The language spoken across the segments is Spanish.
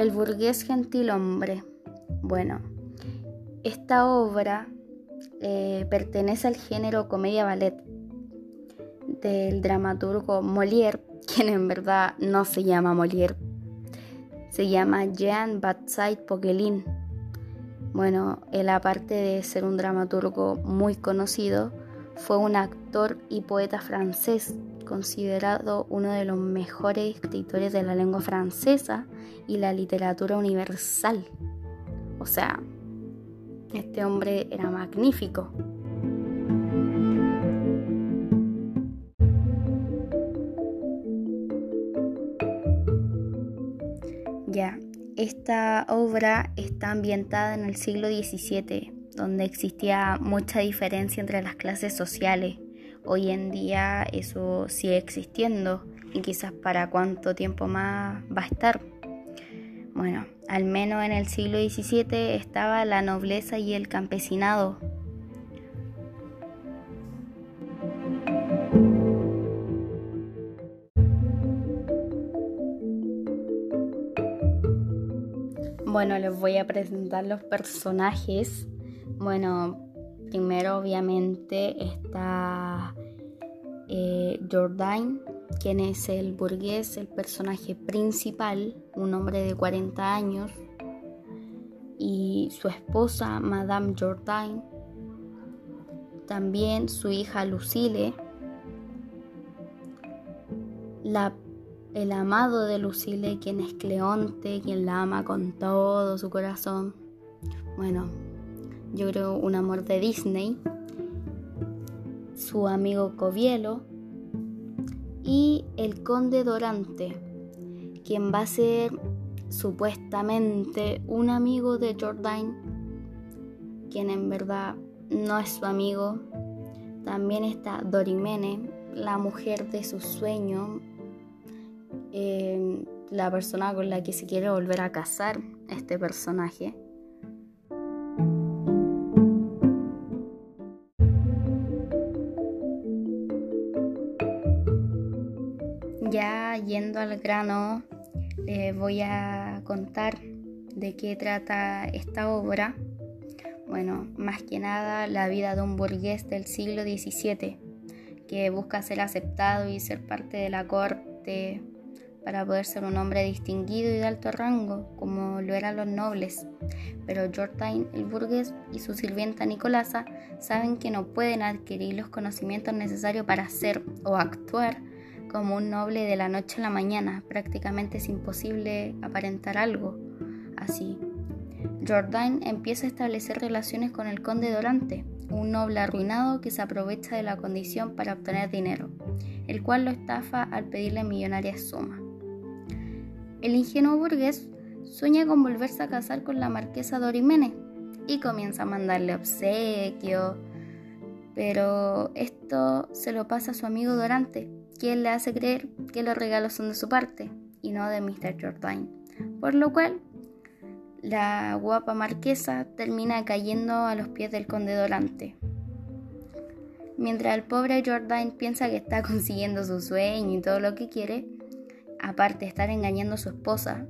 El burgués gentilhombre. Bueno, esta obra eh, pertenece al género comedia-ballet del dramaturgo Molière, quien en verdad no se llama Molière, se llama Jean Baptiste Poquelin. Bueno, él aparte de ser un dramaturgo muy conocido, fue un actor y poeta francés, considerado uno de los mejores escritores de la lengua francesa y la literatura universal. O sea, este hombre era magnífico. Ya, esta obra está ambientada en el siglo XVII, donde existía mucha diferencia entre las clases sociales. Hoy en día eso sigue existiendo y quizás para cuánto tiempo más va a estar. Bueno, al menos en el siglo XVII estaba la nobleza y el campesinado. Bueno, les voy a presentar los personajes. Bueno, primero obviamente está Jordain, quien es el burgués, el personaje principal, un hombre de 40 años, y su esposa, Madame Jourdain, también su hija Lucille, el amado de Lucille, quien es Cleonte, quien la ama con todo su corazón. Bueno, yo creo un amor de Disney. Su amigo Covielo, y el conde Dorante, quien va a ser supuestamente un amigo de Jordain, quien en verdad no es su amigo. También está Dorimene, la mujer de su sueño, eh, la persona con la que se quiere volver a casar este personaje. Ya yendo al grano, les voy a contar de qué trata esta obra. Bueno, más que nada la vida de un burgués del siglo XVII que busca ser aceptado y ser parte de la corte para poder ser un hombre distinguido y de alto rango, como lo eran los nobles. Pero Jordain, el burgués, y su sirvienta Nicolasa saben que no pueden adquirir los conocimientos necesarios para ser o actuar como un noble de la noche a la mañana. Prácticamente es imposible aparentar algo así. Jordain empieza a establecer relaciones con el conde Dorante, un noble arruinado que se aprovecha de la condición para obtener dinero, el cual lo estafa al pedirle millonarias sumas. El ingenuo burgués sueña con volverse a casar con la marquesa Dorimene y comienza a mandarle obsequios, pero esto se lo pasa a su amigo Dorante, quien le hace creer que los regalos son de su parte y no de Mr. Jordain, por lo cual la guapa marquesa termina cayendo a los pies del conde Dorante. Mientras el pobre Jordain piensa que está consiguiendo su sueño y todo lo que quiere, aparte de estar engañando a su esposa,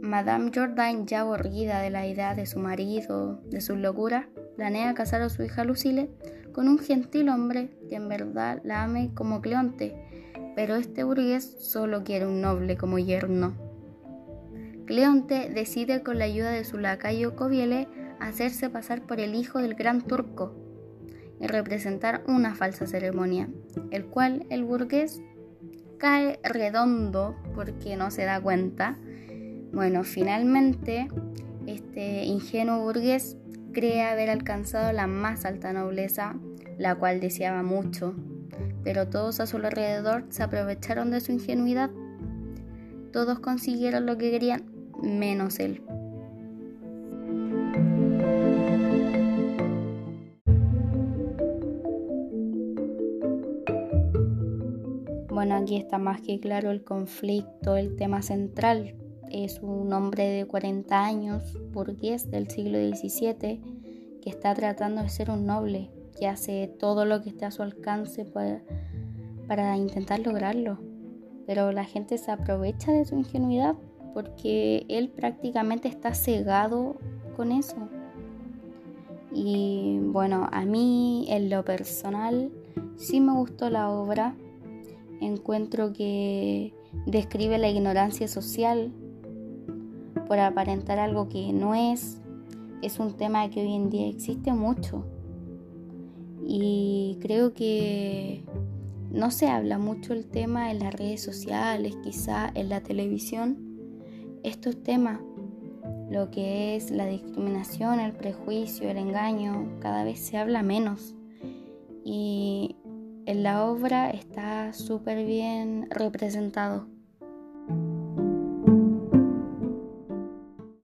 Madame Jordain, ya aburrida de la idea de su marido, de sus locuras, planea casar a su hija Lucille con un gentil hombre que en verdad la ame como Cleonte, pero este burgués solo quiere un noble como yerno. Cleonte decide con la ayuda de su lacayo Coviele hacerse pasar por el hijo del gran turco y representar una falsa ceremonia, el cual el burgués cae redondo porque no se da cuenta. Bueno, finalmente este ingenuo burgués cree haber alcanzado la más alta nobleza, la cual deseaba mucho, pero todos a su alrededor se aprovecharon de su ingenuidad. Todos consiguieron lo que querían, menos él. Bueno, aquí está más que claro el conflicto, el tema central, es un hombre de 40 años, burgués del siglo XVII, que está tratando de ser un noble, que hace todo lo que esté a su alcance para, para intentar lograrlo. Pero la gente se aprovecha de su ingenuidad porque él prácticamente está cegado con eso. Y bueno, a mí en lo personal sí me gustó la obra. Encuentro que describe la ignorancia social por aparentar algo que no es. Es un tema que hoy en día existe mucho. Y creo que no se habla mucho el tema en las redes sociales, quizá en la televisión. Estos temas lo que es la discriminación, el prejuicio, el engaño, cada vez se habla menos. Y en la obra está súper bien representado.